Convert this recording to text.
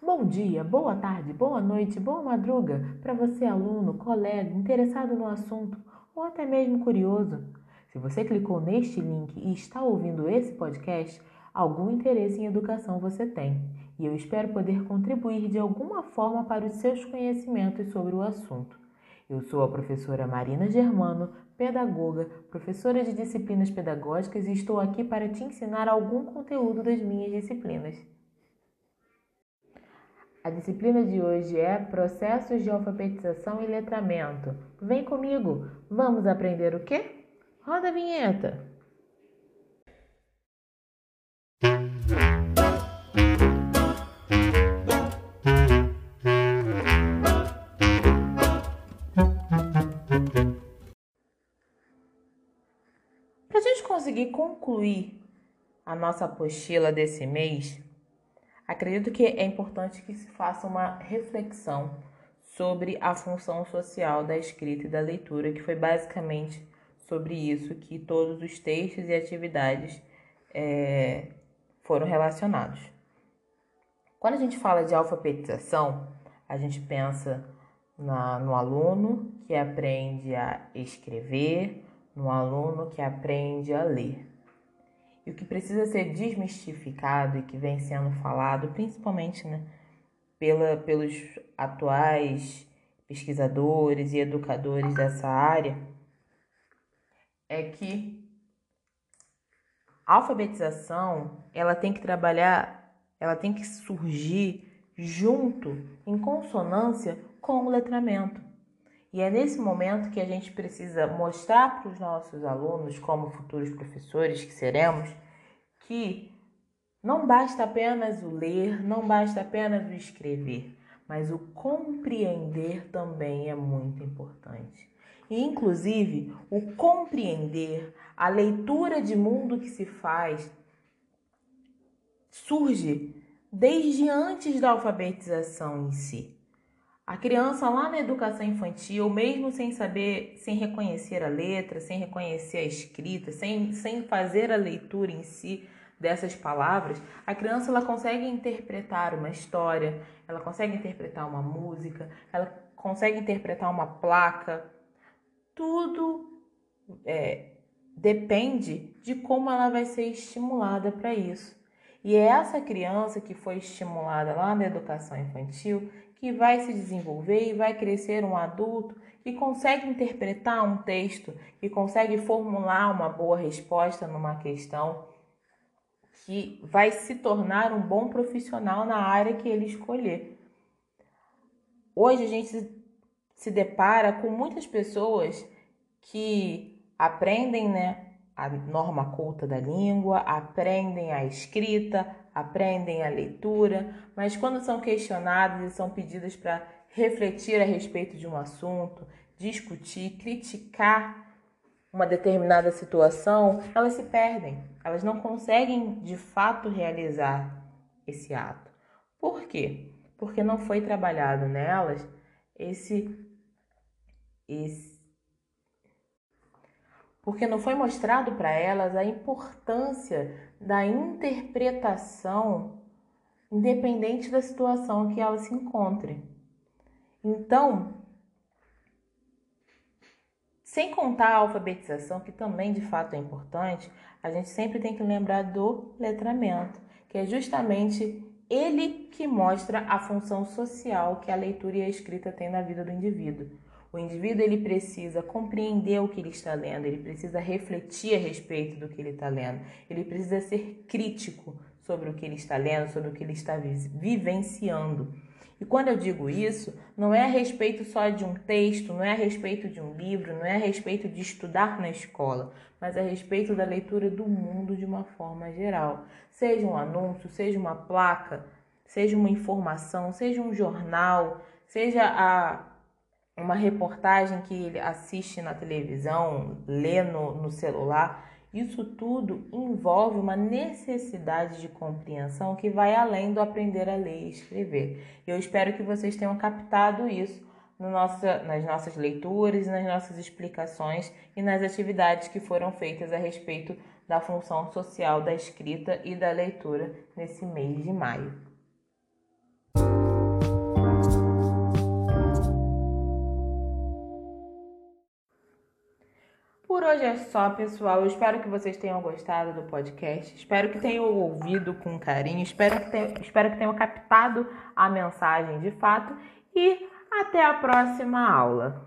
Bom dia, boa tarde, boa noite, boa madruga para você, aluno, colega, interessado no assunto ou até mesmo curioso. Se você clicou neste link e está ouvindo esse podcast, algum interesse em educação você tem e eu espero poder contribuir de alguma forma para os seus conhecimentos sobre o assunto. Eu sou a professora Marina Germano, pedagoga, professora de disciplinas pedagógicas e estou aqui para te ensinar algum conteúdo das minhas disciplinas. A disciplina de hoje é Processos de Alfabetização e Letramento. Vem comigo, vamos aprender o quê? Roda a vinheta! Para a gente conseguir concluir a nossa apostila desse mês, Acredito que é importante que se faça uma reflexão sobre a função social da escrita e da leitura, que foi basicamente sobre isso que todos os textos e atividades é, foram relacionados. Quando a gente fala de alfabetização, a gente pensa na, no aluno que aprende a escrever, no aluno que aprende a ler. E o que precisa ser desmistificado e que vem sendo falado, principalmente né, pela, pelos atuais pesquisadores e educadores dessa área, é que a alfabetização ela tem que trabalhar, ela tem que surgir junto, em consonância com o letramento. E é nesse momento que a gente precisa mostrar para os nossos alunos, como futuros professores que seremos, que não basta apenas o ler, não basta apenas o escrever, mas o compreender também é muito importante. E, inclusive, o compreender, a leitura de mundo que se faz, surge desde antes da alfabetização em si. A criança lá na educação infantil, mesmo sem saber, sem reconhecer a letra, sem reconhecer a escrita, sem, sem fazer a leitura em si dessas palavras, a criança ela consegue interpretar uma história, ela consegue interpretar uma música, ela consegue interpretar uma placa. Tudo é, depende de como ela vai ser estimulada para isso. E é essa criança que foi estimulada lá na educação infantil que vai se desenvolver e vai crescer um adulto que consegue interpretar um texto, que consegue formular uma boa resposta numa questão, que vai se tornar um bom profissional na área que ele escolher. Hoje a gente se depara com muitas pessoas que aprendem, né, a norma culta da língua, aprendem a escrita, aprendem a leitura, mas quando são questionadas e são pedidas para refletir a respeito de um assunto, discutir, criticar uma determinada situação, elas se perdem. Elas não conseguem de fato realizar esse ato. Por quê? Porque não foi trabalhado nelas esse esse porque não foi mostrado para elas a importância da interpretação independente da situação que ela se encontre. Então, sem contar a alfabetização, que também de fato é importante, a gente sempre tem que lembrar do letramento, que é justamente ele que mostra a função social que a leitura e a escrita têm na vida do indivíduo. O indivíduo ele precisa compreender o que ele está lendo, ele precisa refletir a respeito do que ele está lendo, ele precisa ser crítico sobre o que ele está lendo, sobre o que ele está vivenciando. E quando eu digo isso, não é a respeito só de um texto, não é a respeito de um livro, não é a respeito de estudar na escola, mas a respeito da leitura do mundo de uma forma geral. Seja um anúncio, seja uma placa, seja uma informação, seja um jornal, seja a uma reportagem que ele assiste na televisão, lê no, no celular, isso tudo envolve uma necessidade de compreensão que vai além do aprender a ler e escrever. Eu espero que vocês tenham captado isso no nossa, nas nossas leituras, nas nossas explicações e nas atividades que foram feitas a respeito da função social da escrita e da leitura nesse mês de maio. Por hoje é só, pessoal. Eu espero que vocês tenham gostado do podcast. Espero que tenham ouvido com carinho. Espero que, tenham, espero que tenham captado a mensagem de fato. E até a próxima aula.